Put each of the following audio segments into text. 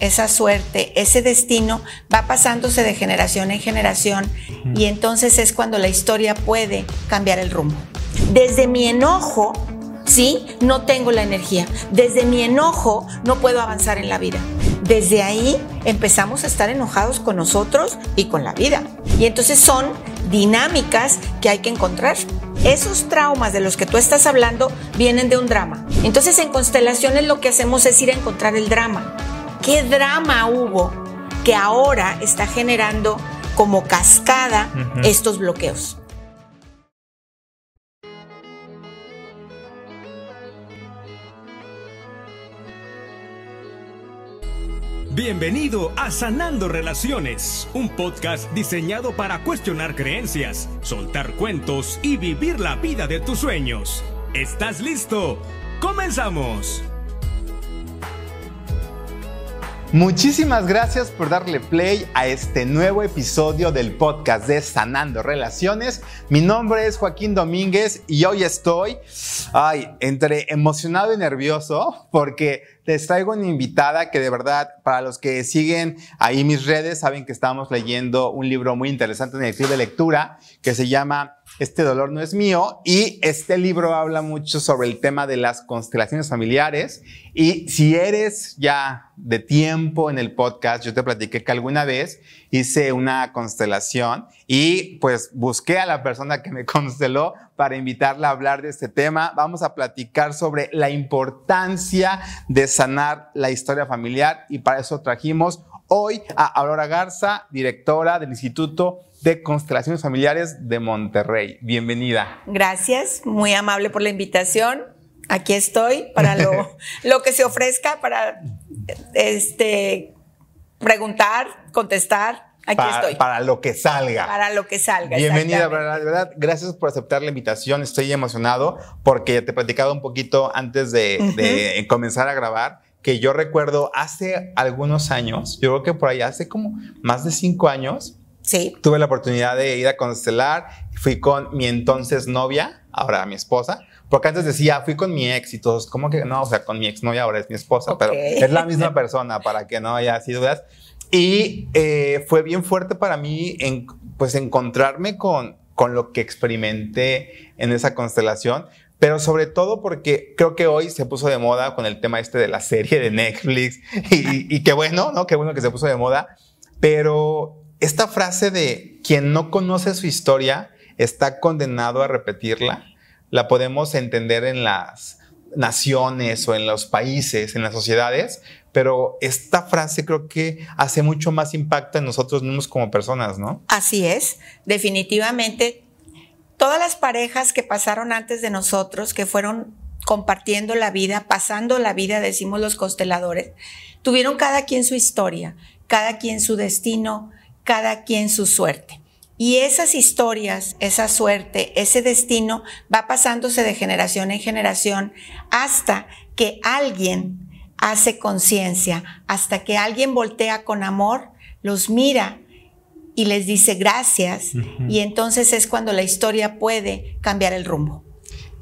esa suerte, ese destino va pasándose de generación en generación y entonces es cuando la historia puede cambiar el rumbo. Desde mi enojo, ¿sí? No tengo la energía. Desde mi enojo no puedo avanzar en la vida. Desde ahí empezamos a estar enojados con nosotros y con la vida. Y entonces son dinámicas que hay que encontrar. Esos traumas de los que tú estás hablando vienen de un drama. Entonces en constelaciones lo que hacemos es ir a encontrar el drama. ¿Qué drama hubo que ahora está generando como cascada estos bloqueos? Bienvenido a Sanando Relaciones, un podcast diseñado para cuestionar creencias, soltar cuentos y vivir la vida de tus sueños. ¿Estás listo? ¡Comenzamos! Muchísimas gracias por darle play a este nuevo episodio del podcast de Sanando Relaciones. Mi nombre es Joaquín Domínguez y hoy estoy, ay, entre emocionado y nervioso porque les traigo una invitada que de verdad, para los que siguen ahí mis redes, saben que estamos leyendo un libro muy interesante en el club de lectura que se llama este dolor no es mío y este libro habla mucho sobre el tema de las constelaciones familiares y si eres ya de tiempo en el podcast, yo te platiqué que alguna vez hice una constelación y pues busqué a la persona que me consteló para invitarla a hablar de este tema. Vamos a platicar sobre la importancia de sanar la historia familiar y para eso trajimos hoy a Aurora Garza, directora del Instituto de Constelaciones Familiares de Monterrey. Bienvenida. Gracias, muy amable por la invitación. Aquí estoy para lo, lo que se ofrezca, para este, preguntar, contestar. Aquí para, estoy. Para lo que salga. Para lo que salga. Bienvenida, de verdad. Gracias por aceptar la invitación. Estoy emocionado porque te he platicado un poquito antes de, uh -huh. de comenzar a grabar que yo recuerdo hace algunos años, yo creo que por ahí hace como más de cinco años, Sí. Tuve la oportunidad de ir a constelar, fui con mi entonces novia, ahora mi esposa, porque antes decía, fui con mi ex y todos, ¿cómo que no? O sea, con mi ex novia ahora es mi esposa, okay. pero es la misma persona para que no haya así dudas. Y eh, fue bien fuerte para mí, en, pues, encontrarme con, con lo que experimenté en esa constelación, pero sobre todo porque creo que hoy se puso de moda con el tema este de la serie de Netflix y, y qué bueno, ¿no? Qué bueno que se puso de moda, pero esta frase de quien no conoce su historia está condenado a repetirla, la podemos entender en las naciones o en los países, en las sociedades, pero esta frase creo que hace mucho más impacto en nosotros mismos como personas, ¿no? Así es, definitivamente. Todas las parejas que pasaron antes de nosotros, que fueron compartiendo la vida, pasando la vida, decimos los consteladores, tuvieron cada quien su historia, cada quien su destino, cada quien su suerte. Y esas historias, esa suerte, ese destino va pasándose de generación en generación hasta que alguien hace conciencia, hasta que alguien voltea con amor, los mira y les dice gracias uh -huh. y entonces es cuando la historia puede cambiar el rumbo.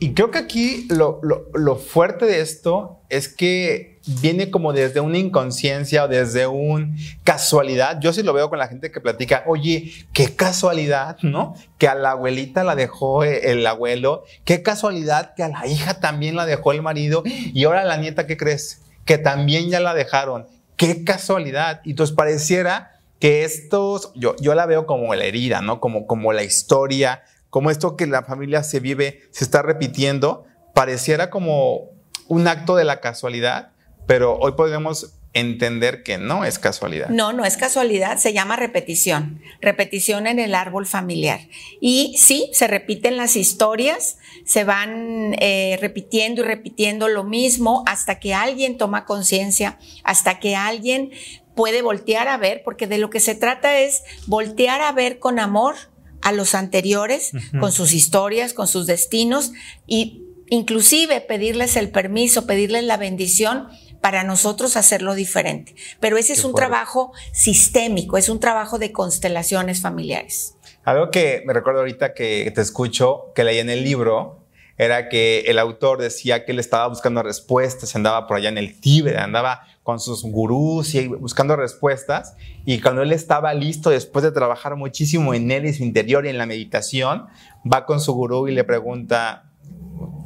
Y creo que aquí lo, lo, lo, fuerte de esto es que viene como desde una inconsciencia o desde una casualidad. Yo sí lo veo con la gente que platica, oye, qué casualidad, ¿no? Que a la abuelita la dejó el abuelo, qué casualidad que a la hija también la dejó el marido y ahora la nieta, ¿qué crees? Que también ya la dejaron. Qué casualidad. Y entonces pareciera que estos, yo, yo la veo como la herida, ¿no? Como, como la historia como esto que la familia se vive, se está repitiendo, pareciera como un acto de la casualidad, pero hoy podemos entender que no es casualidad. No, no es casualidad, se llama repetición, repetición en el árbol familiar. Y sí, se repiten las historias, se van eh, repitiendo y repitiendo lo mismo hasta que alguien toma conciencia, hasta que alguien puede voltear a ver, porque de lo que se trata es voltear a ver con amor a los anteriores, uh -huh. con sus historias, con sus destinos y inclusive pedirles el permiso, pedirles la bendición para nosotros hacerlo diferente. Pero ese Qué es un fuerte. trabajo sistémico, es un trabajo de constelaciones familiares. Algo que me recuerdo ahorita que te escucho, que leí en el libro, era que el autor decía que él estaba buscando respuestas, andaba por allá en el Tíbet, andaba con sus gurús y buscando respuestas. Y cuando él estaba listo, después de trabajar muchísimo en él y su interior y en la meditación, va con su gurú y le pregunta,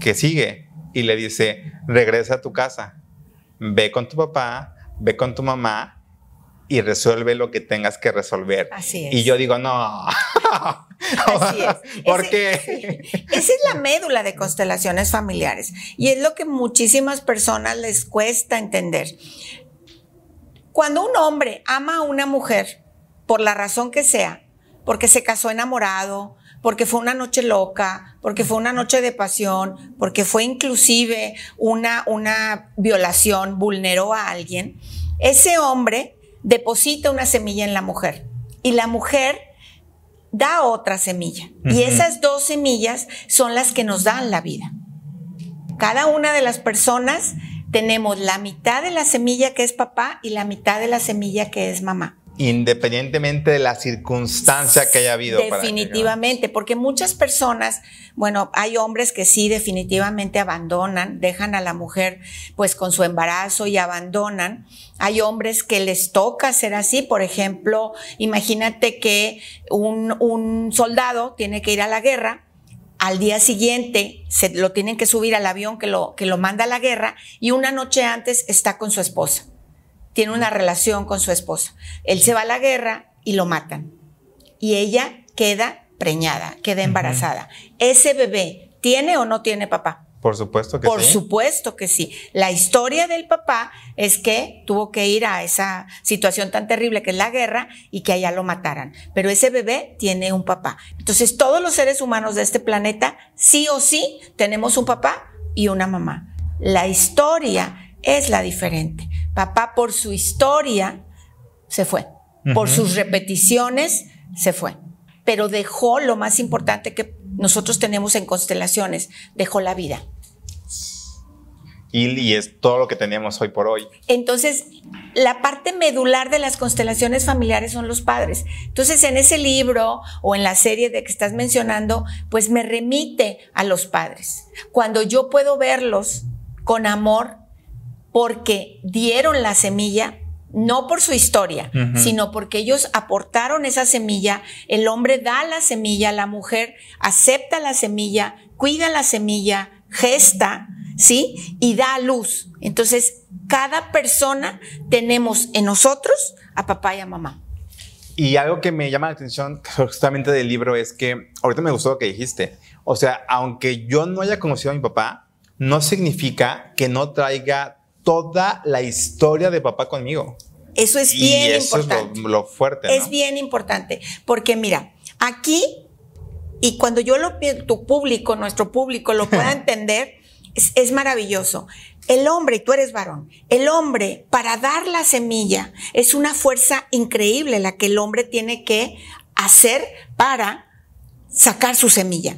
¿qué sigue? Y le dice, regresa a tu casa, ve con tu papá, ve con tu mamá y resuelve lo que tengas que resolver. Así es. Y yo digo, no. Así es. ¿Por qué? Esa es la médula de constelaciones familiares y es lo que muchísimas personas les cuesta entender. Cuando un hombre ama a una mujer, por la razón que sea, porque se casó enamorado, porque fue una noche loca, porque fue una noche de pasión, porque fue inclusive una, una violación, vulneró a alguien, ese hombre deposita una semilla en la mujer y la mujer da otra semilla. Y esas dos semillas son las que nos dan la vida. Cada una de las personas tenemos la mitad de la semilla que es papá y la mitad de la semilla que es mamá independientemente de la circunstancia que haya habido. Definitivamente, porque muchas personas, bueno, hay hombres que sí definitivamente abandonan, dejan a la mujer pues con su embarazo y abandonan. Hay hombres que les toca ser así, por ejemplo, imagínate que un, un soldado tiene que ir a la guerra, al día siguiente se lo tienen que subir al avión que lo, que lo manda a la guerra y una noche antes está con su esposa tiene una relación con su esposa. Él se va a la guerra y lo matan. Y ella queda preñada, queda embarazada. ¿Ese bebé tiene o no tiene papá? Por supuesto que sí. Por supuesto que sí. La historia del papá es que tuvo que ir a esa situación tan terrible que es la guerra y que allá lo mataran. Pero ese bebé tiene un papá. Entonces todos los seres humanos de este planeta, sí o sí, tenemos un papá y una mamá. La historia es la diferente. Papá por su historia se fue, por sus repeticiones se fue, pero dejó lo más importante que nosotros tenemos en constelaciones, dejó la vida. Y, es todo lo que tenemos hoy por hoy. Entonces, la parte medular de las constelaciones familiares son los padres. Entonces, en ese libro o en la serie de que estás mencionando, pues me remite a los padres. Cuando yo puedo verlos con amor, porque dieron la semilla, no por su historia, sino porque ellos aportaron esa semilla, el hombre da la semilla, la mujer acepta la semilla, cuida la semilla, gesta, ¿sí? Y da luz. Entonces, cada persona tenemos en nosotros a papá y a mamá. Y algo que me llama la atención justamente del libro es que, ahorita me gustó lo que dijiste, o sea, aunque yo no haya conocido a mi papá, no significa que no traiga toda la historia de papá conmigo. Eso es bien y eso importante. Es lo, fuerte. Es bien importante, porque mira, aquí, y cuando yo lo tu público, nuestro público lo pueda entender, es, maravilloso. El hombre, y tú eres varón, el hombre para dar la semilla es una fuerza increíble la que el hombre tiene que hacer para sacar su semilla.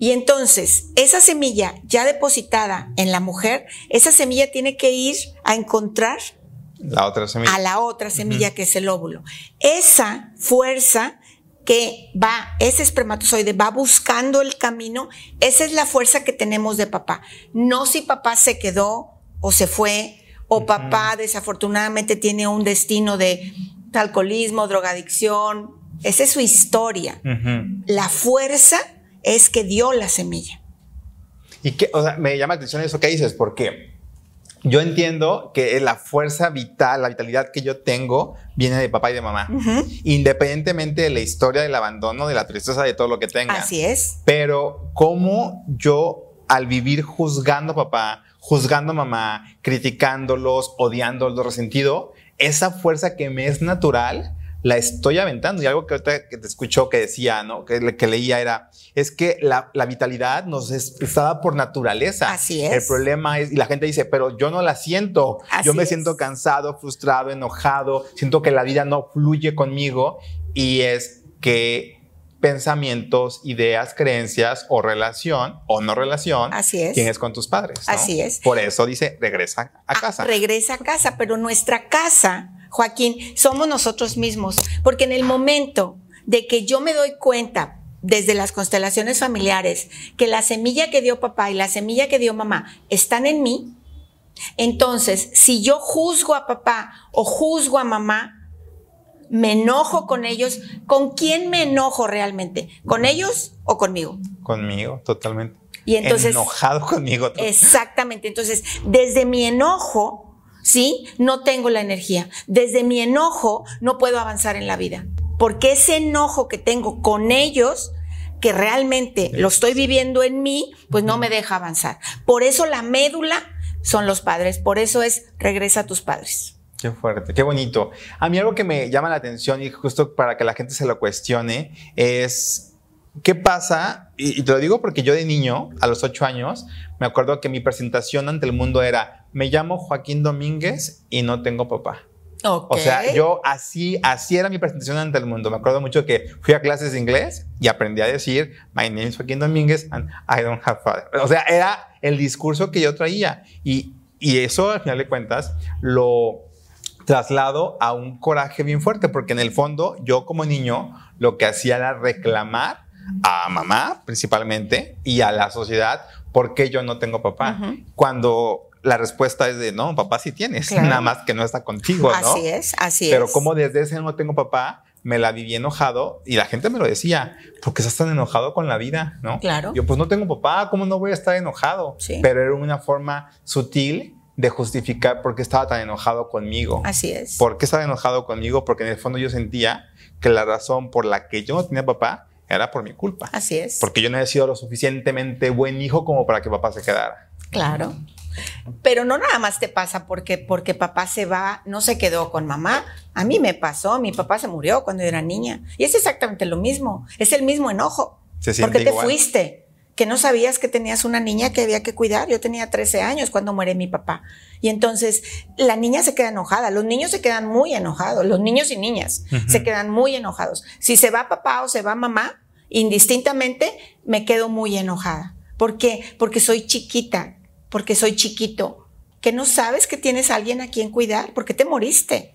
Y entonces, esa semilla ya depositada en la mujer, esa semilla tiene que ir a encontrar la otra semilla. a la otra semilla que es el óvulo. Esa fuerza que va, ese espermatozoide va buscando el camino, esa es la fuerza que tenemos de papá. No si papá se quedó o se fue, o papá desafortunadamente tiene un destino de alcoholismo, drogadicción, esa es su historia. La fuerza es que dio la semilla. Y que, o sea, me llama la atención eso que dices, porque yo entiendo que la fuerza vital, la vitalidad que yo tengo, viene de papá y de mamá, independientemente de la historia del abandono, de la tristeza, de todo lo que tenga. Así es. Pero cómo yo, al vivir juzgando a papá, juzgando a mamá, criticándolos, odiándolos, resentido, esa fuerza que me es natural, la estoy aventando. Y algo que ahorita que te escuchó que decía, ¿no? Que, que leía era, es que la, vitalidad nos es por naturaleza. Así es. El problema es, y la gente dice, pero yo no la siento. yo me siento cansado, frustrado, enojado, siento que la vida no fluye conmigo. Y es que pensamientos, ideas, creencias o relación o no relación Así es. tienes con tus padres. Así es. Por eso dice, regresa a ah, casa. regresa a casa, pero nuestra casa Joaquín, somos nosotros mismos, porque en el momento de que yo me doy cuenta desde las constelaciones familiares que la semilla que dio papá y la semilla que dio mamá están en mí, entonces si yo juzgo a papá o juzgo a mamá, me enojo con ellos, ¿con quién me enojo realmente? ¿Con ellos o conmigo? Conmigo, totalmente. Y entonces enojado conmigo. Exactamente. Entonces, desde mi enojo, ¿sí? No tengo la energía. Desde mi enojo no puedo avanzar en la vida. Porque ese enojo que tengo con ellos, que realmente lo estoy viviendo en mí, pues no me deja avanzar. Por eso la médula son los padres. Por eso es regresa a tus padres. Qué fuerte, qué bonito. A mí algo que me llama la atención y justo para que la gente se lo cuestione es ¿Qué pasa? Y, te lo digo porque yo de niño, a los ocho años, me acuerdo que mi presentación ante el mundo era, me llamo Joaquín Domínguez y no tengo papá. O sea, yo así, así era mi presentación ante el mundo. Me acuerdo mucho que fui a clases de inglés y aprendí a decir, my name is Joaquín Domínguez and I don't have father. O sea, era el discurso que yo traía. Y, y eso, al final de cuentas, lo traslado a un coraje bien fuerte, porque en el fondo yo como niño lo que hacía era reclamar a mamá principalmente y a la sociedad, ¿por qué yo no tengo papá? Cuando la respuesta es de, no, papá sí tienes, nada más que no está contigo, ¿no? Así es, así Pero como desde ese no tengo papá, me la viví enojado y la gente me lo decía, ¿por qué estás tan enojado con la vida? ¿No? Claro. Yo, pues no tengo papá, ¿cómo no voy a estar enojado? Sí. Pero era una forma sutil de justificar por qué estaba tan enojado conmigo. Así es. ¿Por qué estaba enojado conmigo? Porque en el fondo yo sentía que la razón por la que yo no tenía papá era por mi culpa. Así es. Porque yo no he sido lo suficientemente buen hijo como para que papá se quedara. Claro. Pero no nada más te pasa porque, porque papá se va, no se quedó con mamá. A mí me pasó, mi papá se murió cuando yo era niña. Y es exactamente lo mismo. Es el mismo enojo. Se porque te igual. fuiste que no sabías que tenías una niña que había que cuidar. Yo tenía 13 años cuando muere mi papá. Y entonces la niña se queda enojada, los niños se quedan muy enojados, los niños y niñas se quedan muy enojados. Si se va papá o se va mamá, indistintamente me quedo muy enojada. ¿Por qué? Porque soy chiquita, porque soy chiquito, que no sabes que tienes a alguien a quien cuidar, porque te moriste.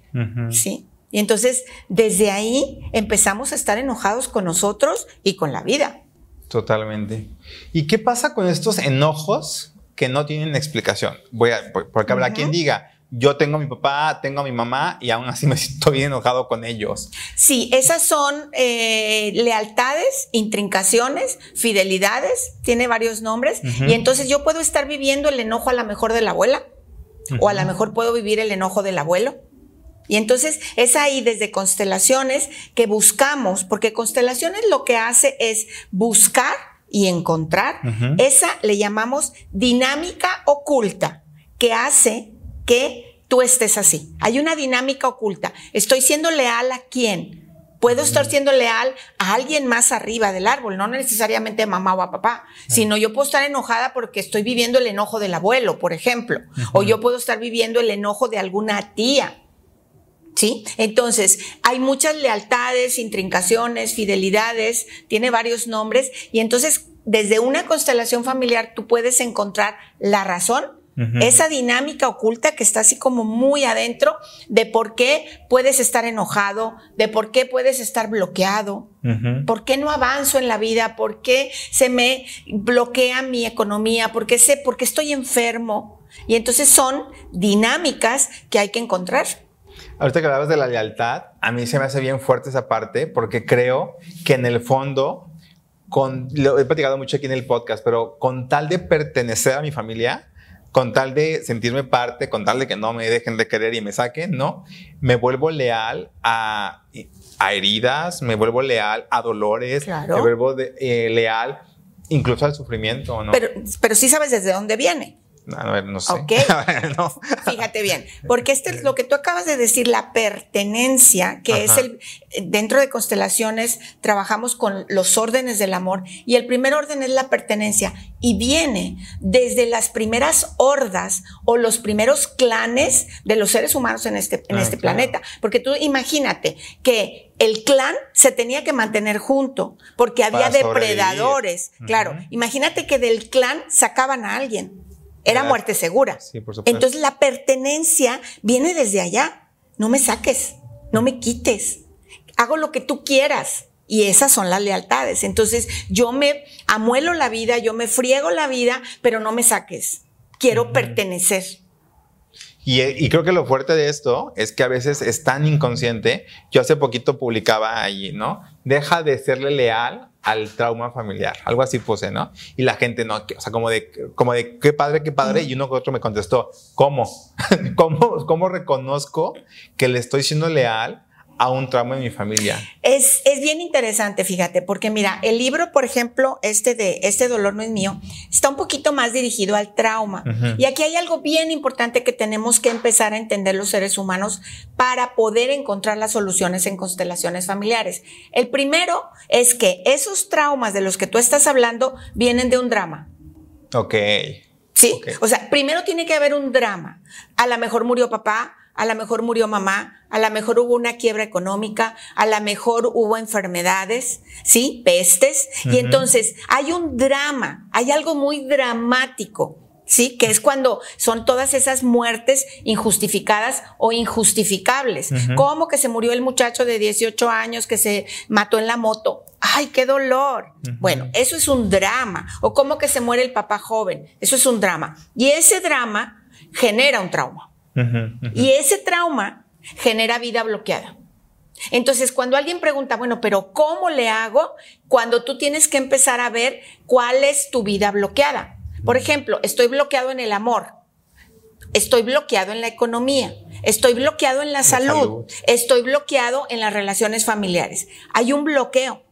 ¿Sí? Y entonces desde ahí empezamos a estar enojados con nosotros y con la vida. Totalmente. ¿Y qué pasa con estos enojos que no tienen explicación? Voy a, porque habrá quien diga, yo tengo a mi papá, tengo a mi mamá y aún así me siento bien enojado con ellos. Sí, esas son eh, lealtades, intrincaciones, fidelidades, tiene varios nombres. Y entonces yo puedo estar viviendo el enojo a la mejor de la abuela o a lo mejor puedo vivir el enojo del abuelo y entonces es ahí desde constelaciones que buscamos, porque constelaciones lo que hace es buscar y encontrar. Esa le llamamos dinámica oculta, que hace que tú estés así. Hay una dinámica oculta. Estoy siendo leal a quién. Puedo estar siendo leal a alguien más arriba del árbol, no necesariamente a mamá o a papá, sino yo puedo estar enojada porque estoy viviendo el enojo del abuelo, por ejemplo, o yo puedo estar viviendo el enojo de alguna tía ¿Sí? Entonces, hay muchas lealtades, intrincaciones, fidelidades, tiene varios nombres, y entonces desde una constelación familiar tú puedes encontrar la razón, esa dinámica oculta que está así como muy adentro de por qué puedes estar enojado, de por qué puedes estar bloqueado, por qué no avanzo en la vida, por qué se me bloquea mi economía, por qué sé, porque estoy enfermo. Y entonces son dinámicas que hay que encontrar. Ahorita que hablabas de la lealtad, a mí se me hace bien fuerte esa parte porque creo que en el fondo, con, lo he platicado mucho aquí en el podcast, pero con tal de pertenecer a mi familia, con tal de sentirme parte, con tal de que no me dejen de querer y me saquen, ¿no? Me vuelvo leal a, a heridas, me vuelvo leal a dolores, me vuelvo eh, leal incluso al sufrimiento, ¿no? Pero, pero sí sabes desde dónde viene. A ver, no sé. Ok. Fíjate bien, porque este es lo que tú acabas de decir, la pertenencia, que es el, dentro de constelaciones trabajamos con los órdenes del amor y el primer orden es la pertenencia y viene desde las primeras hordas o los primeros clanes de los seres humanos en este, en ah, este planeta. Porque tú imagínate que el clan se tenía que mantener junto porque había depredadores. Claro, imagínate que del clan sacaban a alguien. Era muerte segura. Sí, por supuesto. Entonces la pertenencia viene desde allá. No me saques, no me quites. Hago lo que tú quieras. Y esas son las lealtades. Entonces yo me amuelo la vida, yo me friego la vida, pero no me saques. Quiero pertenecer. Y, creo que lo fuerte de esto es que a veces es tan inconsciente. Yo hace poquito publicaba ahí, ¿no? Deja de serle leal al trauma familiar. Algo así puse, ¿no? Y la gente no, o sea, como de, como de qué padre, qué padre. Y uno con otro me contestó, ¿cómo? ¿Cómo, ¿Cómo reconozco que le estoy siendo leal a un trauma en mi familia. Es, es bien interesante, fíjate, porque mira, el libro, por ejemplo, este de Este dolor no es mío, está un poquito más dirigido al trauma. Y aquí hay algo bien importante que tenemos que empezar a entender los seres humanos para poder encontrar las soluciones en constelaciones familiares. El primero es que esos traumas de los que tú estás hablando vienen de un drama. Ok. Sí, o sea, primero tiene que haber un drama. A lo mejor murió papá, a lo mejor murió mamá, a lo mejor hubo una quiebra económica, a lo mejor hubo enfermedades, ¿sí? Pestes. Y entonces hay un drama, hay algo muy dramático. ¿sí? Que es cuando son todas esas muertes injustificadas o injustificables. Como que se murió el muchacho de 18 años que se mató en la moto. ¡Ay, qué dolor! Bueno, eso es un drama. O como que se muere el papá joven. Eso es un drama. Y ese drama genera un trauma. Y ese trauma genera vida bloqueada. Entonces, cuando alguien pregunta, bueno, pero ¿cómo le hago? Cuando tú tienes que empezar a ver cuál es tu vida bloqueada. Por ejemplo, estoy bloqueado en el amor, estoy bloqueado en la economía, estoy bloqueado en la, salud, estoy bloqueado en las relaciones familiares. Hay un bloqueo.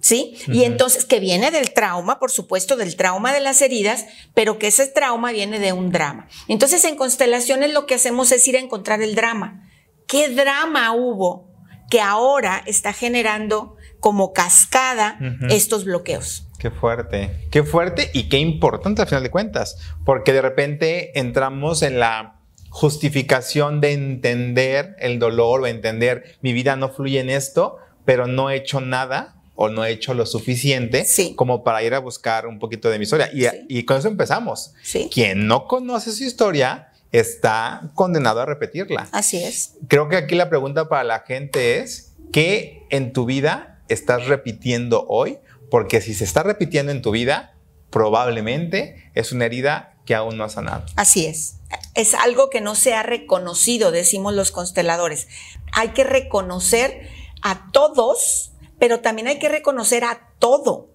¿Sí? Y entonces, que viene del trauma, por supuesto, del trauma de las heridas, pero que ese trauma viene de un drama. Entonces, en constelaciones lo que hacemos es ir a encontrar el drama. ¿Qué drama hubo que ahora está generando como cascada estos bloqueos? Qué fuerte, qué fuerte y qué importante al final de cuentas, porque de repente entramos en la justificación de entender el dolor o entender mi vida no fluye en esto, pero no he hecho nada o no he hecho lo suficiente como para ir a buscar un poquito de mi historia. Y, con eso empezamos. Quien no conoce su historia está condenado a repetirla. Así es. Creo que aquí la pregunta para la gente es, ¿qué en tu vida estás repitiendo hoy? Porque si se está repitiendo en tu vida, probablemente es una herida que aún no ha sanado. Así es. Es algo que no se ha reconocido, decimos los consteladores. Hay que reconocer a todos pero también hay que reconocer a todo.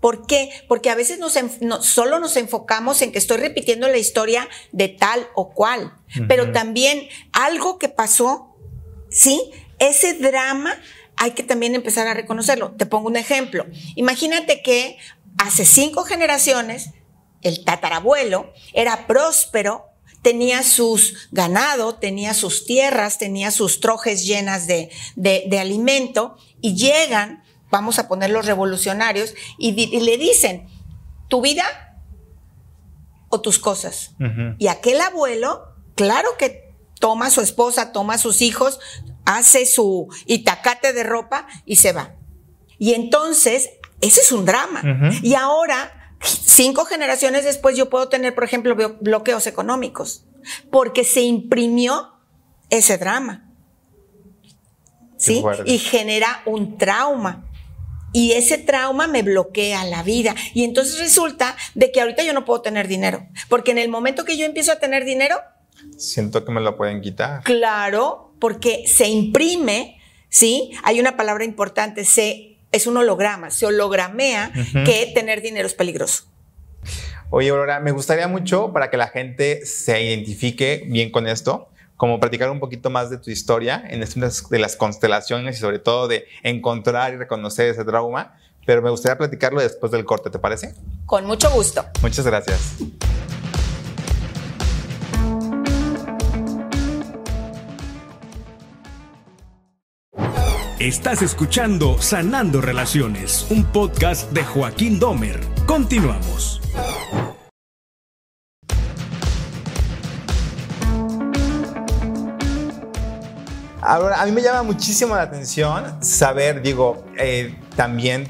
¿Por qué? Porque a veces nos, solo nos enfocamos en que estoy repitiendo la historia de tal o cual, pero también algo que pasó, ¿sí? Ese drama hay que también empezar a reconocerlo. Te pongo un ejemplo. Imagínate que hace cinco generaciones el tatarabuelo era próspero, tenía sus ganado, tenía sus tierras, tenía sus trojes llenas de, de alimento y llegan, vamos a poner los revolucionarios, y, le dicen, tu vida o tus cosas. Y aquel abuelo, claro que toma a su esposa, toma a sus hijos, hace su itacate de ropa y se va. Y entonces, ese es un drama. Y ahora, cinco generaciones después, yo puedo tener, por ejemplo, bloqueos económicos, porque se imprimió ese drama. ¿Sí? Y genera un trauma. Y ese trauma me bloquea la vida. Y entonces resulta de que ahorita yo no puedo tener dinero. Porque en el momento que yo empiezo a tener dinero... Siento que me lo pueden quitar. Claro, porque se imprime, ¿sí? Hay una palabra importante, se, es un holograma, se hologramea que tener dinero es peligroso. Oye, Aurora, me gustaría mucho para que la gente se identifique bien con esto como practicar un poquito más de tu historia en de las constelaciones y sobre todo de encontrar y reconocer ese trauma, pero me gustaría platicarlo después del corte, ¿te parece? Con mucho gusto. Muchas gracias. Estás escuchando Sanando Relaciones, un podcast de Joaquín Domer. Continuamos. Ahora, a mí me llama muchísimo la atención saber, digo, eh, también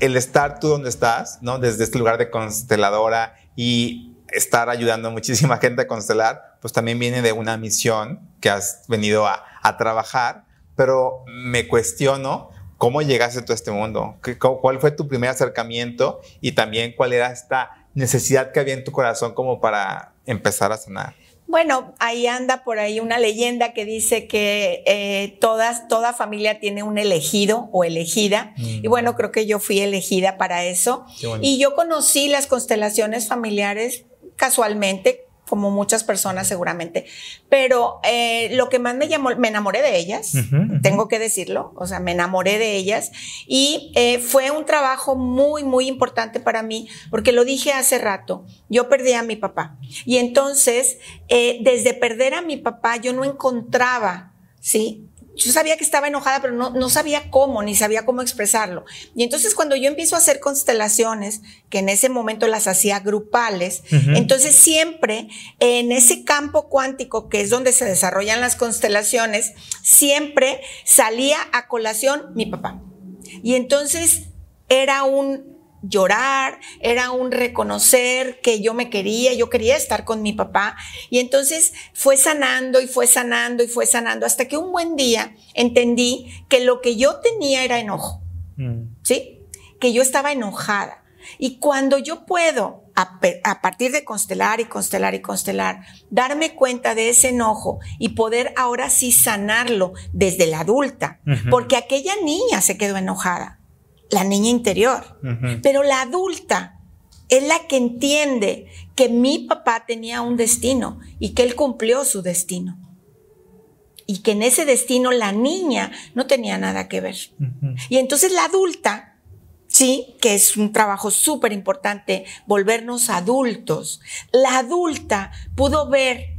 el estar tú donde estás, ¿no? Desde este lugar de consteladora y estar ayudando a muchísima gente a constelar, pues también viene de una misión que has venido a, a trabajar, pero me cuestiono ¿cómo llegaste tú a este mundo? ¿Cuál fue tu primer acercamiento? Y también cuál era esta necesidad que había en tu corazón como para empezar a sanar. Bueno, ahí anda por ahí una leyenda que dice que eh, todas, toda familia tiene un elegido o elegida. Y bueno, creo que yo fui elegida para eso. Y yo conocí las constelaciones familiares casualmente como muchas personas seguramente. Pero eh, lo que más me llamó, me enamoré de ellas, tengo que decirlo, o sea, me enamoré de ellas y eh, fue un trabajo muy, muy importante para mí, porque lo dije hace rato, yo perdí a mi papá y entonces, eh, desde perder a mi papá, yo no encontraba, ¿sí? Yo sabía que estaba enojada, pero no, no, sabía cómo, ni sabía cómo expresarlo. Y entonces cuando yo empiezo a hacer constelaciones, que en ese momento las hacía grupales, entonces siempre en ese campo cuántico, que es donde se desarrollan las constelaciones, siempre salía a colación mi papá. Y entonces era un llorar, era un reconocer que yo me quería, yo quería estar con mi papá. Y entonces fue sanando y fue sanando y fue sanando hasta que un buen día entendí que lo que yo tenía era enojo. Mm. ¿Sí? Que yo estaba enojada. Y cuando yo puedo, a, partir de constelar y constelar y constelar, darme cuenta de ese enojo y poder ahora sí sanarlo desde la adulta, porque aquella niña se quedó enojada la niña interior. Pero la adulta es la que entiende que mi papá tenía un destino y que él cumplió su destino. Y que en ese destino la niña no tenía nada que ver. Y entonces la adulta, sí, que es un trabajo súper importante, volvernos adultos, la adulta pudo ver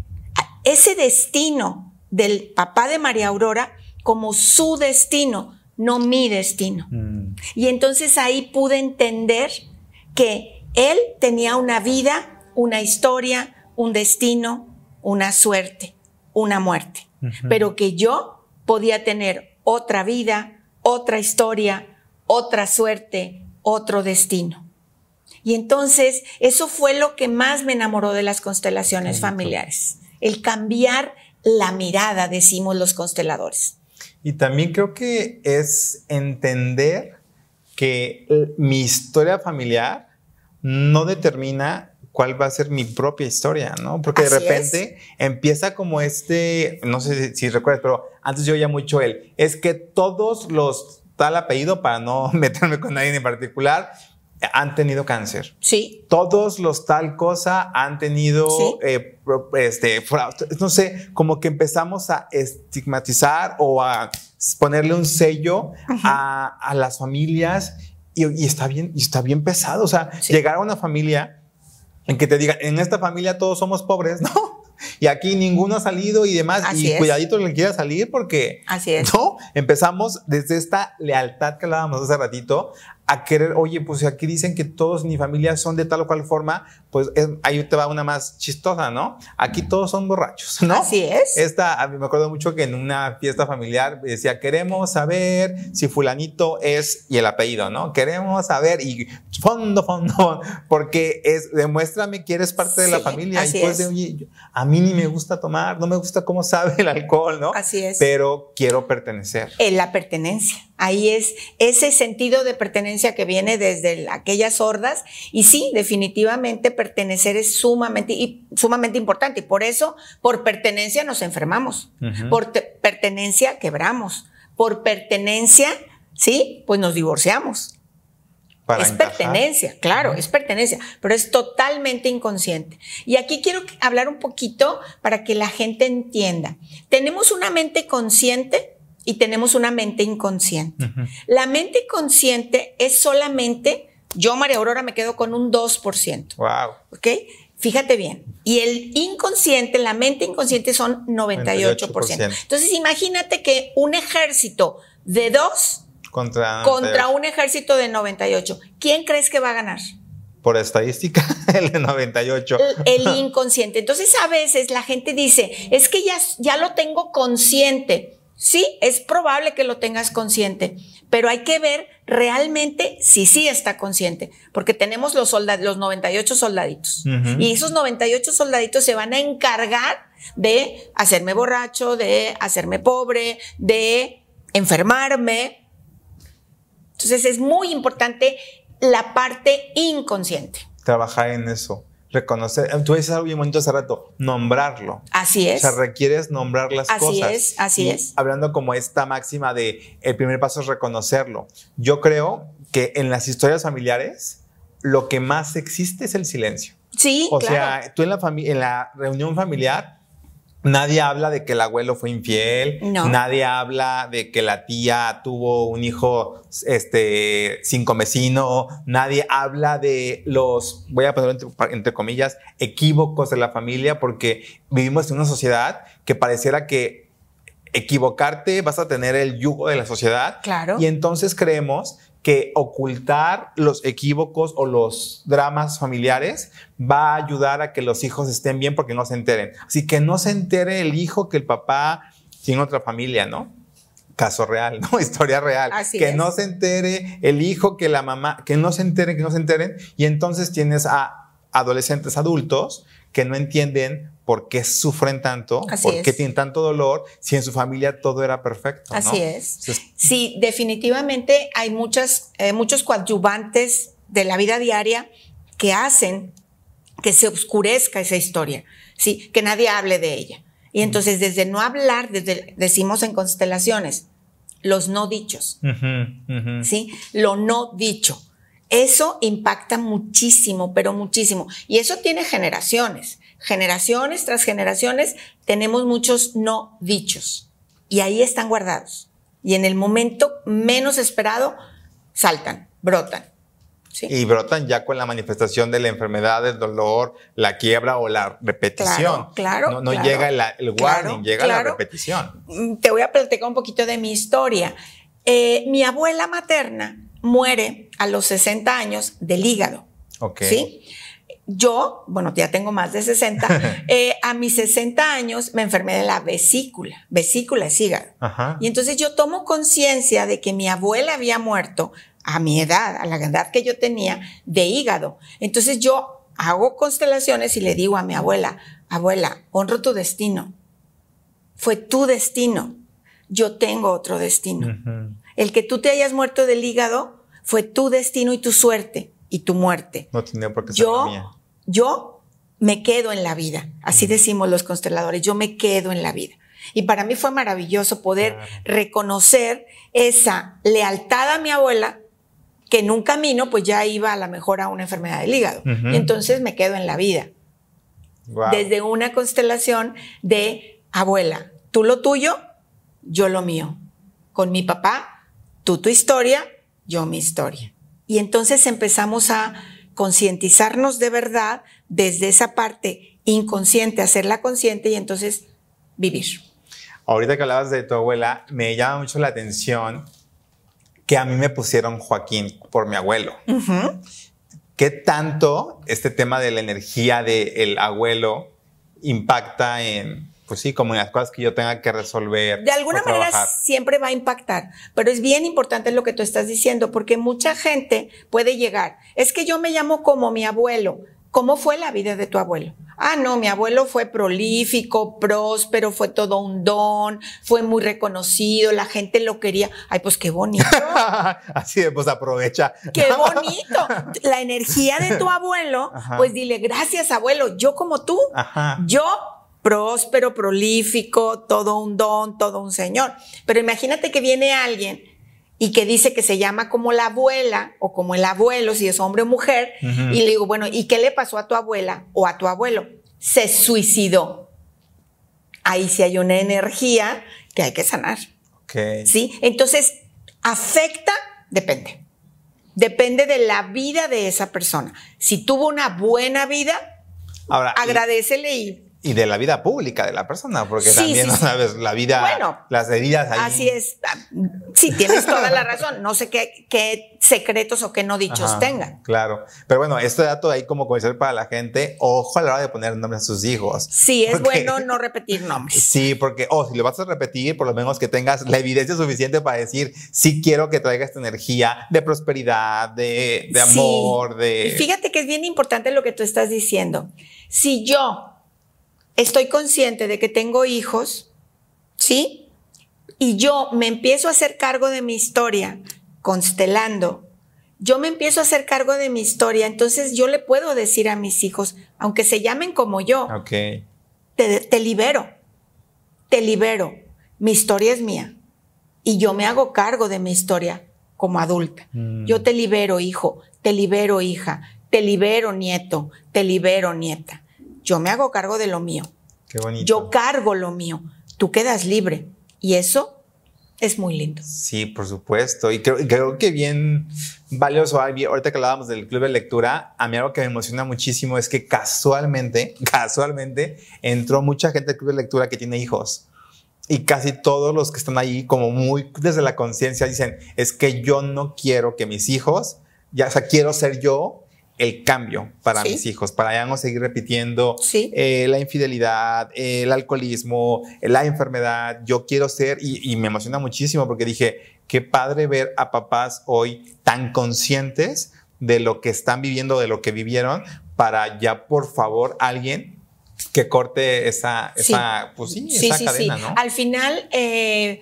ese destino del papá de María Aurora como su destino, no mi destino. Mm. Y entonces ahí pude entender que él tenía una vida, una historia, un destino, una suerte, una muerte, pero que yo podía tener otra vida, otra historia, otra suerte, otro destino. Y entonces eso fue lo que más me enamoró de las constelaciones familiares, el cambiar la mirada, decimos los consteladores. Y también creo que es entender que mi historia familiar no determina cuál va a ser mi propia historia, ¿no? Porque de repente empieza como este, no sé si, recuerdas, pero antes yo oía mucho él, es que todos los tal apellido, para no meterme con nadie en particular, han tenido cáncer. Sí. Todos los tal cosa han tenido, eh, este, no sé, como que empezamos a estigmatizar o a ponerle un sello a, las familias y, está bien, y está bien pesado. O sea, llegar a una familia en que te digan, en esta familia todos somos pobres, ¿no? Y aquí ninguno ha salido y demás. y cuidadito le quiera salir porque. Así es. ¿no? Empezamos desde esta lealtad que hablábamos hace ratito a querer, oye, pues aquí dicen que todos mi familia son de tal o cual forma, pues ahí te va una más chistosa, ¿no? Aquí todos son borrachos, ¿no? Así es. Esta, a mí me acuerdo mucho que en una fiesta familiar decía, queremos saber si fulanito es, y el apellido, ¿no? Queremos saber, y fondo, fondo, porque es, demuéstrame que eres parte de la familia. Así y pues, es. oye, a mí ni me gusta tomar, no me gusta cómo sabe el alcohol, ¿no? Así es. Pero quiero pertenecer. En la pertenencia. Ahí es ese sentido de pertenencia que viene desde aquellas hordas. Y sí, definitivamente pertenecer es sumamente, y, sumamente importante. Y por eso, por pertenencia nos enfermamos. Por pertenencia quebramos. Por pertenencia, sí, pues nos divorciamos. es pertenencia, claro, es pertenencia, pero es totalmente inconsciente. Y aquí quiero hablar un poquito para que la gente entienda. Tenemos una mente consciente y tenemos una mente inconsciente. La mente consciente es solamente, yo María Aurora me quedo con un 2%. Wow. ¿Ok? Fíjate bien. Y el inconsciente, la mente inconsciente son 98%. Entonces imagínate que un ejército de dos contra, contra un ejército de 98. ¿Quién crees que va a ganar? por estadística, el de 98. El, el, inconsciente. Entonces, a veces la gente dice, es que ya, ya lo tengo consciente. Sí, es probable que lo tengas consciente, pero hay que ver realmente si sí está consciente, porque tenemos los, los 98 soldaditos. Y esos 98 soldaditos se van a encargar de hacerme borracho, de hacerme pobre, de enfermarme, Entonces es muy importante la parte inconsciente. Trabajar en eso reconocer, tú dices algo bien bonito hace rato, nombrarlo. Así es. O sea, requieres nombrar las así cosas. Así es, así es. Hablando como esta máxima de el primer paso es reconocerlo. Yo creo que en las historias familiares lo que más existe es el silencio. Sí, O sea, tú en la, en la reunión familiar Nadie habla de que el abuelo fue infiel. No. Nadie habla de que la tía tuvo un hijo este, sin comecino. Nadie habla de los, voy a entre, entre, comillas, equívocos de la familia, porque vivimos en una sociedad que pareciera que equivocarte vas a tener el yugo de la sociedad. Claro. Y entonces creemos que ocultar los equívocos o los dramas familiares va a ayudar a que los hijos estén bien porque no se enteren. Así que no se entere el hijo que el papá tiene otra familia, ¿no? Caso real, ¿no? Historia real. Así que es. no se entere el hijo que la mamá, que no se enteren, que no se enteren. Y entonces tienes a adolescentes adultos que no entienden por qué sufren tanto, Así por qué es. tienen tanto dolor, si en su familia todo era perfecto. ¿no? Así es. Entonces, Sí, definitivamente hay muchas, eh, muchos coadyuvantes de la vida diaria que hacen que se oscurezca esa historia, sí, que nadie hable de ella. Y entonces, desde no hablar, desde, decimos en constelaciones, los no dichos. ¿sí? Lo no dicho. Eso impacta muchísimo, pero muchísimo. Y eso tiene generaciones. Generaciones tras generaciones tenemos muchos no dichos. Y ahí están guardados. Y en el momento menos esperado, saltan, brotan. ¿sí? Y brotan ya con la manifestación de la enfermedad, del dolor, la quiebra o la repetición. Claro, claro, No, no claro. llega el, el Claro, warning, llega la repetición. Mm, Te voy a platicar un poquito de mi historia. Eh, mi abuela materna muere a los 60 años del hígado. Ok. ¿Sí? Yo, bueno, ya tengo más de 60, eh, a mis 60 años me enfermé de la vesícula. Vesícula es hígado. Ajá. Y entonces yo tomo conciencia de que mi abuela había muerto a mi edad, a la edad que yo tenía, de hígado. Entonces yo hago constelaciones y le digo a mi abuela, abuela, honro tu destino. Fue tu destino. Yo tengo otro destino. El que tú te hayas muerto del hígado fue tu destino y tu suerte y tu muerte. No tenía por qué ser la Yo, mía. yo me quedo en la vida. Así decimos los consteladores, yo me quedo en la vida. Y para mí fue maravilloso poder Claro. reconocer esa lealtad a mi abuela, que en un camino pues ya iba a la mejor a una enfermedad del hígado. Y entonces me quedo en la vida. Desde una constelación de abuela, tú lo tuyo, yo lo mío. Con mi papá, tú tu historia, yo mi historia. Y entonces empezamos a concientizarnos de verdad desde esa parte inconsciente, hacerla consciente y entonces vivir. Ahorita que hablabas de tu abuela, me llama mucho la atención que a mí me pusieron Joaquín por mi abuelo. Ujú. ¿Qué tanto este tema de la energía del abuelo impacta en, pues sí, como las cosas que yo tenga que resolver? De alguna manera trabajar? siempre va a impactar, pero es bien importante lo que tú estás diciendo, porque mucha gente puede llegar. Es que yo me llamo como mi abuelo. ¿Cómo fue la vida de tu abuelo? Ah, no, mi abuelo fue prolífico, próspero, fue todo un don, fue muy reconocido, la gente lo quería. Ay, pues qué bonito. Así de, pues aprovecha. Qué bonito. La energía de tu abuelo, Ajá. pues dile, gracias abuelo, yo como tú, Ajá. yo próspero, prolífico, todo un don, todo un señor. Pero imagínate que viene alguien y que dice que se llama como la abuela o como el abuelo, si es hombre o mujer, y le digo, bueno, ¿y qué le pasó a tu abuela o a tu abuelo? Se suicidó. Ahí sí hay una energía que hay que sanar. Ok. ¿Sí? Entonces, afecta, depende. Depende de la vida de esa persona. Si tuvo una buena vida, Ahora, agradecele y y, de la vida pública de la persona, porque Sí, también, sí, sabes, la vida, Bueno, las heridas ahí. así es. Sí, tienes toda la razón. No sé qué, qué secretos o qué no dichos Ajá, tengan. Claro. Pero bueno, este dato ahí como comercial para la gente, ojo a la hora de poner nombres a sus hijos. Sí, es Porque- bueno no repetir nombres. Sí, porque, o si lo vas a repetir, por lo menos que tengas la evidencia suficiente para decir, sí quiero que traiga esta energía de prosperidad, de, de Sí. amor, de... Y fíjate que es bien importante lo que tú estás diciendo. Si yo estoy consciente de que tengo hijos, ¿sí? Y yo me empiezo a hacer cargo de mi historia constelando, yo me empiezo a hacer cargo de mi historia, entonces yo le puedo decir a mis hijos, aunque se llamen como yo, te libero, te libero, mi historia es mía y yo me hago cargo de mi historia como adulta. Mm. Yo te libero, hijo, te libero, hija, te libero, nieto, te libero, nieta. Yo me hago cargo de lo mío. Qué bonito. Yo cargo lo mío. Tú quedas libre. Y eso es muy lindo. Sí, por supuesto. Y creo, creo que bien valioso. Ahorita que hablábamos del club de lectura, a mí algo que me emociona muchísimo es que casualmente, casualmente, entró mucha gente al club de lectura que tiene hijos. Y casi todos los que están ahí, como muy desde la conciencia, dicen, es que yo no quiero que mis hijos, ya, o sea, quiero ser yo el cambio para Sí. mis hijos, para ya no seguir repitiendo Sí. eh, la infidelidad, eh, el alcoholismo, eh, la enfermedad. Yo quiero ser, y, y me emociona muchísimo porque dije, qué padre ver a papás hoy tan conscientes de lo que están viviendo, de lo que vivieron, para ya por favor alguien que corte esa, Sí. esa, pues sí, esa cadena, ¿no? Al final, eh,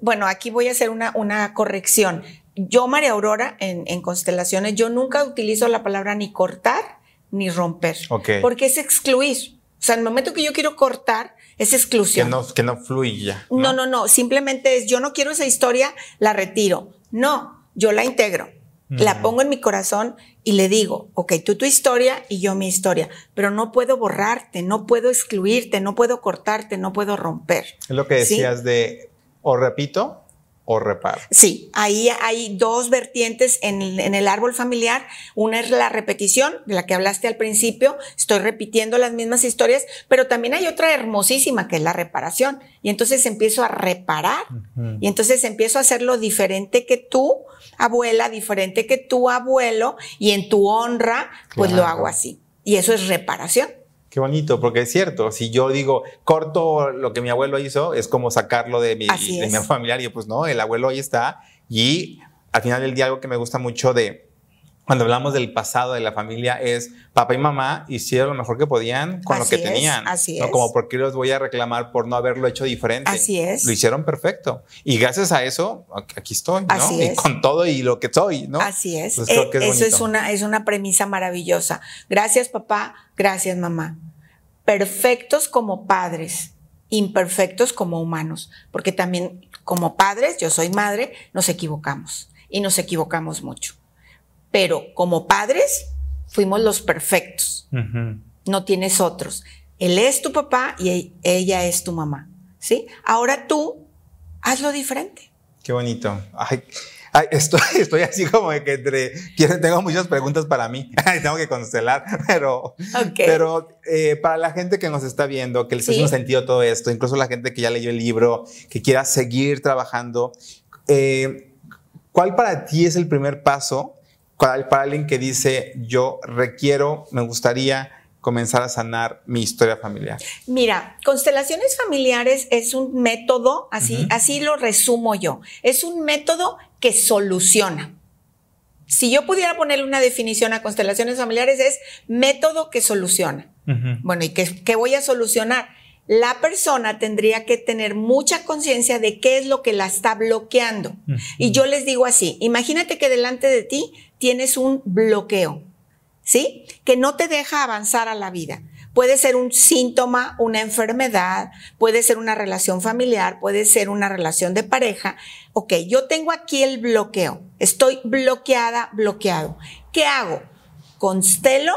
bueno, aquí voy a hacer una, una corrección. Yo, María Aurora, en, en constelaciones, yo nunca utilizo la palabra ni cortar ni romper, Ok. porque es excluir. O sea, el momento que yo quiero cortar es Que exclusión. no, que no fluya. No, no, no. Simplemente es yo no quiero esa historia, la retiro. No, yo la integro. La pongo en mi corazón y le digo, ok, tú tu historia y yo mi historia, pero no puedo borrarte, no puedo excluirte, no puedo cortarte, no puedo romper. Es lo que ¿Sí? decías de o repito o reparo. Sí, ahí hay dos vertientes en el, en el árbol familiar. Una es la repetición, de la que hablaste al principio. Estoy repitiendo las mismas historias, pero también hay otra hermosísima que es la reparación. Y entonces empiezo a reparar. Y entonces empiezo a hacerlo diferente que tú, abuela, diferente que tu abuelo, y en tu honra, pues lo hago así. Y eso es reparación. Qué bonito, porque es cierto, si yo digo, corto lo que mi abuelo hizo, es como sacarlo de mi, de mi familiar y pues no, el abuelo ahí está. Y al final del día algo que me gusta mucho de cuando hablamos del pasado de la familia es papá y mamá hicieron lo mejor que podían con Así lo que es, tenían. así ¿no? es. Como porque los voy a reclamar por no haberlo hecho diferente. Así es. Lo hicieron perfecto. Y gracias a eso, aquí estoy, ¿no? Así y es. con todo y lo que soy, ¿no? Así es. Pues creo Eh, que es eso es una, es una premisa maravillosa. Gracias, papá. Gracias, mamá. Perfectos como padres, imperfectos como humanos, porque también como padres, yo soy madre, nos equivocamos y nos equivocamos mucho. Pero como padres, fuimos los perfectos. Ujú. No tienes otros. Él es tu papá y e- ella es tu mamá. ¿Sí? Ahora tú hazlo diferente. Qué bonito. Ay, ay, estoy, estoy así como de que entre, quiero- tengo muchas preguntas para mí. Tengo que constelar, pero, Ok. pero eh, para la gente que nos está viendo, que les Sí. hace un sentido todo esto, incluso la gente que ya leyó el libro, que quiera seguir trabajando, eh, ¿cuál para ti es el primer paso para, para alguien que dice, yo requiero, me gustaría comenzar a sanar mi historia familiar? Mira, constelaciones familiares es un método, así, así lo resumo yo, es un método que soluciona. Si yo pudiera ponerle una definición a constelaciones familiares es método que soluciona. Ujú. Bueno, ¿y qué, qué voy a solucionar? La persona tendría que tener mucha conciencia de qué es lo que la está bloqueando. Ujú. Y yo les digo así, imagínate que delante de ti tienes un bloqueo, ¿sí? Que no te deja avanzar a la vida. Puede ser un síntoma, una enfermedad, puede ser una relación familiar, puede ser una relación de pareja. Ok, yo tengo aquí el bloqueo. Estoy bloqueada, bloqueado. ¿Qué hago? Constelo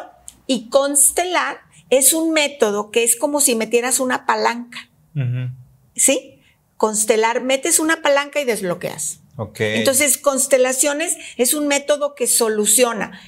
y constelar es un método que es como si metieras una palanca. ¿sí? Constelar, metes una palanca y desbloqueas. Ok. Entonces, constelaciones es un método que soluciona.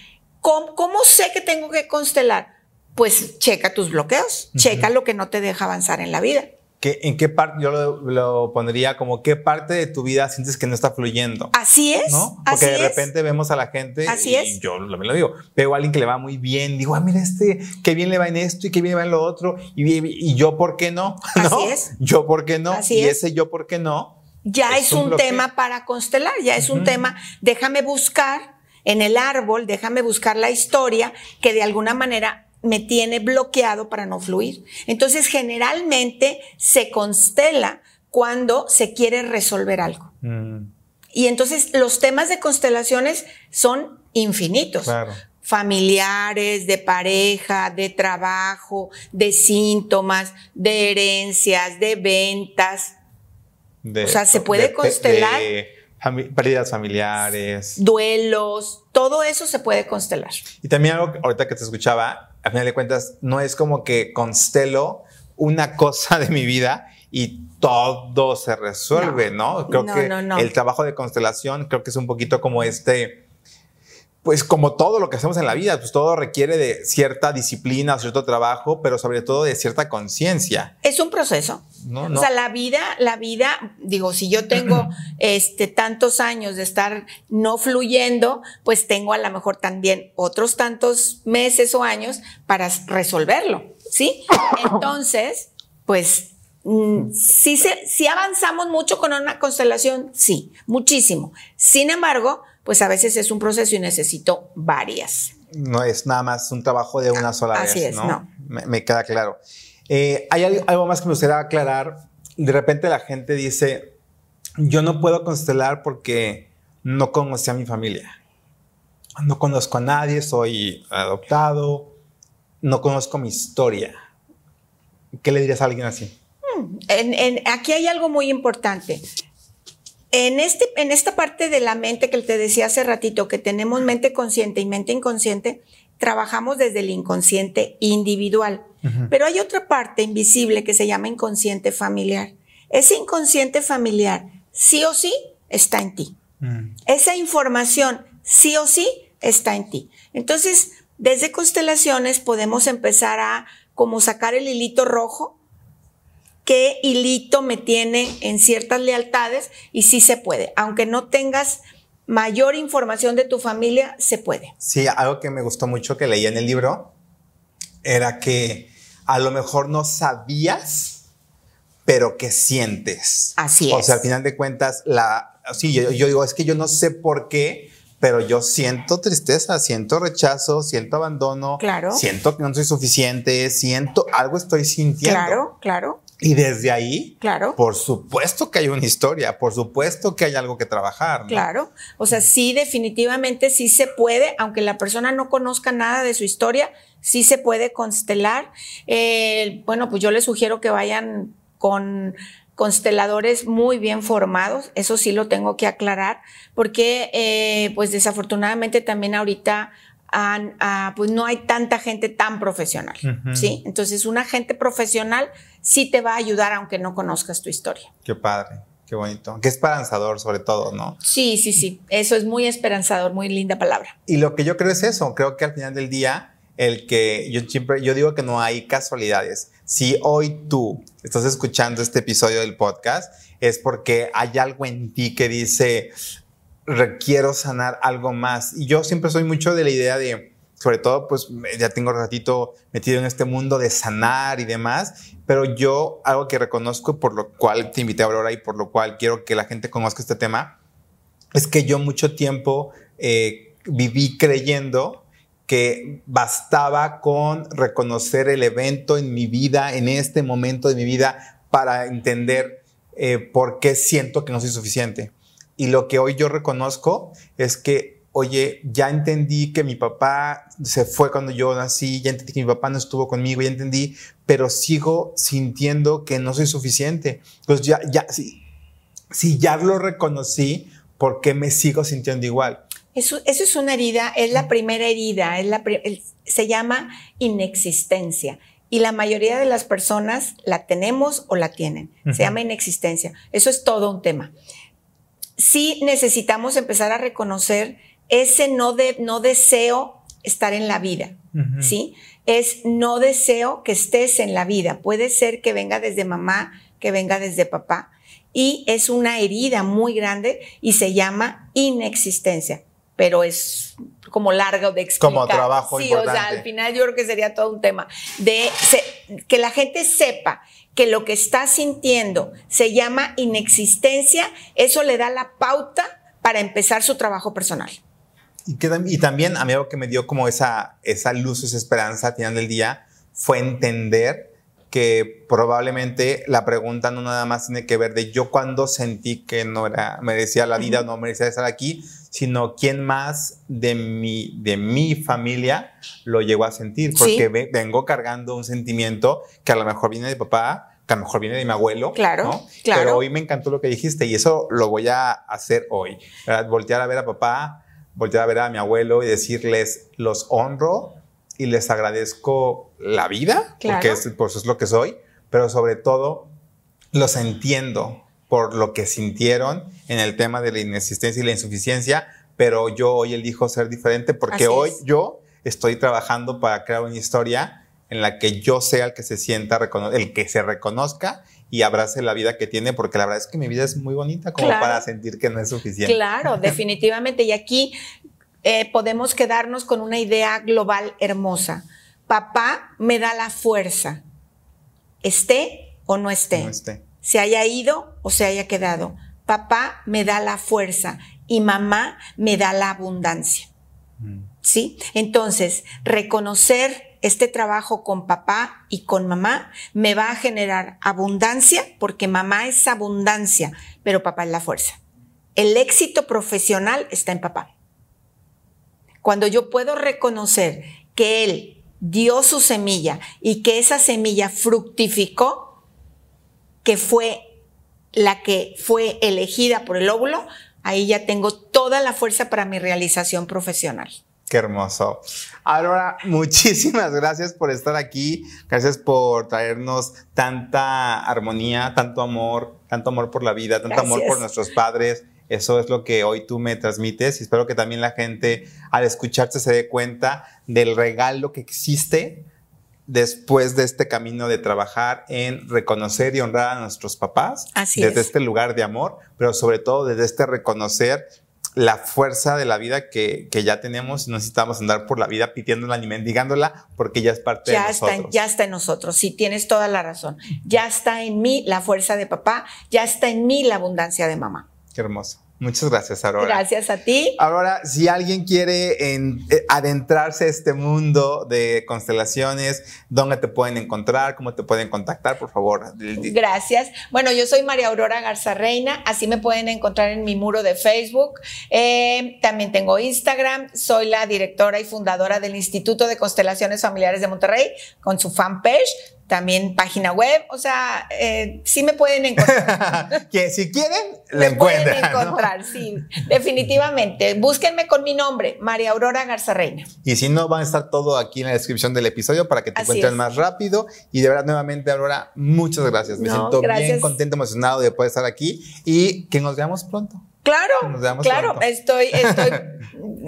¿Cómo, cómo sé que tengo que constelar? Pues checa tus bloqueos, checa lo que no te deja avanzar en la vida. ¿Qué- ¿En qué parte yo lo, lo pondría como qué parte de tu vida sientes que no está fluyendo? Así es, ¿No? así Porque de es. repente vemos a la gente Así y es. yo lo- lo digo, veo a alguien que le va muy bien, digo, ah, mira este, qué bien le va en esto y qué bien le va en lo otro, y, y- y yo por qué no, Así ¿No? es. Yo por qué no, Así y es. ese yo por qué no. Ya es es, un tema para constelar, ya es un tema, déjame buscar en el árbol, déjame buscar la historia que de alguna manera me tiene bloqueado para no fluir. Entonces, generalmente se constela cuando se quiere resolver algo. Mm, Y entonces los temas de constelaciones son infinitos. Claro. Familiares, de pareja, de trabajo, de síntomas, de herencias, de ventas. De- O sea, se puede de- constelar. de fami- pérdidas familiares. duelos, todo eso se puede constelar. Y también algo que ahorita que te escuchaba, a final de cuentas, no es como que constelo una cosa de mi vida y todo se resuelve, ¿no? Creo No, que no, no. el trabajo de constelación creo que es un poquito como este, pues como todo lo que hacemos en la vida, pues todo requiere de cierta disciplina, cierto trabajo, pero sobre todo de cierta conciencia. Es un proceso. No, O no. sea, la vida, la vida, digo, si yo tengo este tantos años de estar no fluyendo, pues tengo a lo mejor también otros tantos meses o años para resolverlo, ¿sí? Entonces, pues mm, sí, se, sí avanzamos mucho con una constelación, sí, muchísimo. Sin embargo, pues a veces es un proceso y necesito varias. No es nada más un trabajo de una sola Así vez, es, ¿no? no. Me, me queda claro. Eh, hay algo, más que me gustaría aclarar. De repente la gente dice, yo no puedo constelar porque no conocí a mi familia. No conozco a nadie, soy adoptado, no conozco mi historia. ¿Qué le dirías a alguien así? En- aquí hay algo muy importante. En, este, en esta parte de la mente que te decía hace ratito, que tenemos mente consciente y mente inconsciente, trabajamos desde el inconsciente individual. Pero hay otra parte invisible que se llama inconsciente familiar. Ese inconsciente familiar, sí o sí, está en ti. Esa información, sí o sí, está en ti. Entonces, desde constelaciones podemos empezar a como sacar el hilito rojo qué hilito me tiene en ciertas lealtades y sí se puede. Aunque no tengas mayor información de tu familia, se puede. Sí, algo que me gustó mucho que leí en el libro era que a lo mejor no sabías, pero que sientes. Así O es. sea, al final de cuentas, la, sí, yo, yo digo, es que yo no sé por qué, pero yo siento tristeza, siento rechazo, siento abandono, Claro. siento que no soy suficiente, siento, algo estoy sintiendo. Claro, claro, Y desde ahí, claro. por supuesto que hay una historia, por supuesto que hay algo que trabajar. ¿no? Claro, o sea, sí, definitivamente sí se puede, aunque la persona no conozca nada de su historia, sí se puede constelar. Eh, bueno, pues yo les sugiero que vayan con consteladores muy bien formados, eso sí lo tengo que aclarar, porque eh, pues desafortunadamente también ahorita han, ah, pues no hay tanta gente tan profesional. ¿sí? Entonces un agente profesional sí te va a ayudar aunque no conozcas tu historia. Qué padre, qué bonito. Qué esperanzador sobre todo, ¿no? Sí, sí, sí, eso es muy esperanzador, muy linda palabra. Y lo que yo creo es eso, creo que al final del día, el que yo siempre, yo digo que no hay casualidades. Si hoy tú estás escuchando este episodio del podcast, es porque hay algo en ti que dice, requiero sanar algo más. Y yo siempre soy mucho de la idea de, sobre todo, pues ya tengo ratito metido en este mundo de sanar y demás, pero yo algo que reconozco por lo cual te invité a Aurora y por lo cual quiero que la gente conozca este tema, es que yo mucho tiempo eh, viví creyendo que bastaba con reconocer el evento en mi vida, en este momento de mi vida, para entender eh, por qué siento que no soy suficiente. Y lo que hoy yo reconozco es que, oye, ya entendí que mi papá se fue cuando yo nací, ya entendí que mi papá no estuvo conmigo, ya entendí, pero sigo sintiendo que no soy suficiente. Entonces ya, ya, si, si ya lo reconocí, ¿por qué me sigo sintiendo igual? Eso, eso es una herida, es la primera herida, es la se llama inexistencia. Y la mayoría de las personas la tenemos o la tienen. Se llama inexistencia. Eso es todo un tema. Sí necesitamos empezar a reconocer ese no, de, no deseo estar en la vida. ¿sí? Es no deseo que estés en la vida. Puede ser que venga desde mamá, que venga desde papá. Y es una herida muy grande y se llama inexistencia. Pero es como largo de explicar. Como trabajo Sí, o sea, al final yo creo que sería todo un tema. De se- que la gente sepa que lo que está sintiendo se llama inexistencia, eso le da la pauta para empezar su trabajo personal. Y, que tam- y también a mí algo que me dio como esa, esa luz, esa esperanza al final del día fue entender que probablemente la pregunta no nada más tiene que ver de yo cuando sentí que no era, merecía la vida, no merecía estar aquí, sino quién más de mi, de mi familia lo llegó a sentir, porque vengo cargando un sentimiento que a lo mejor viene de papá, que a lo mejor viene de mi abuelo. Claro, claro. Pero hoy me encantó lo que dijiste y eso lo voy a hacer hoy. Voltear a ver a papá, voltear a ver a mi abuelo y decirles, los honro y les agradezco la vida, porque es, por eso es lo que soy, pero sobre todo los entiendo por lo que sintieron en el tema de la inexistencia y la insuficiencia, pero yo hoy elijo ser diferente porque hoy yo estoy trabajando para crear una historia en la que yo sea el que se sienta, el que se reconozca y abrace la vida que tiene, porque la verdad es que mi vida es muy bonita como para sentir que no es suficiente. Claro, definitivamente. Y aquí eh, podemos quedarnos con una idea global hermosa. Papá me da la fuerza, esté o no esté, no esté. se haya ido o se haya quedado. Papá me da la fuerza y mamá me da la abundancia. Mm. ¿Sí? Entonces, reconocer este trabajo con papá y con mamá me va a generar abundancia porque mamá es abundancia, pero papá es la fuerza. El éxito profesional está en papá. Cuando yo puedo reconocer que Él dio su semilla y que esa semilla fructificó, que fue la que fue elegida por el óvulo, ahí ya tengo toda la fuerza para mi realización profesional. Qué hermoso. Aurora, muchísimas gracias por estar aquí. Gracias por traernos tanta armonía, tanto amor, tanto amor por la vida, tanto amor por nuestros padres. Eso es lo que hoy tú me transmites y espero que también la gente al escucharte se dé cuenta del regalo que existe después de este camino de trabajar en reconocer y honrar a nuestros papás desde este lugar de amor, pero sobre todo desde este reconocer la fuerza de la vida que, ya tenemos y no necesitamos andar por la vida pidiéndola ni mendigándola porque ya es parte de nosotros. Está, ya está en nosotros, sí, tienes toda la razón. Ya está en mí la fuerza de papá, ya está en mí la abundancia de mamá. Qué hermoso. Muchas gracias, Aurora. Gracias a ti. Ahora, si alguien quiere eh, adentrarse a este mundo de constelaciones, ¿dónde te pueden encontrar? ¿Cómo te pueden contactar? Por favor. Gracias. Bueno, yo soy María Aurora Garza Reina. Así me pueden encontrar en mi muro de Facebook. Eh, también tengo Instagram. Soy la directora y fundadora del Instituto de Constelaciones Familiares de Monterrey con su fanpage también página web, o sea, eh, sí me pueden encontrar. que si quieren, le encuentran. Pueden encontrar, sí, definitivamente. Búsquenme con mi nombre, María Aurora Garza Reina. Y si no, va a estar todo aquí en la descripción del episodio para que te encuentres más rápido. Y de verdad, nuevamente, Aurora, muchas gracias. Me siento bien contento, emocionado de poder estar aquí y que nos veamos pronto. Claro, claro, estoy, estoy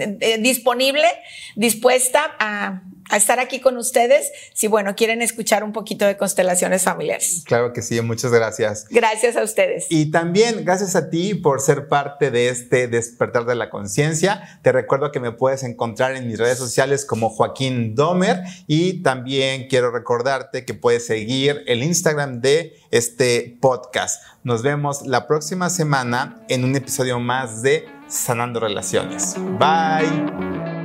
eh, disponible, dispuesta a a estar aquí con ustedes si, bueno, quieren escuchar un poquito de constelaciones familiares. Claro que sí, muchas gracias. Gracias a ustedes. Y también gracias a ti por ser parte de este despertar de la conciencia. Te recuerdo que me puedes encontrar en mis redes sociales como Joaquín Domer y también quiero recordarte que puedes seguir el Instagram de este podcast. Nos vemos la próxima semana en un episodio más de Sanando Relaciones. Bye.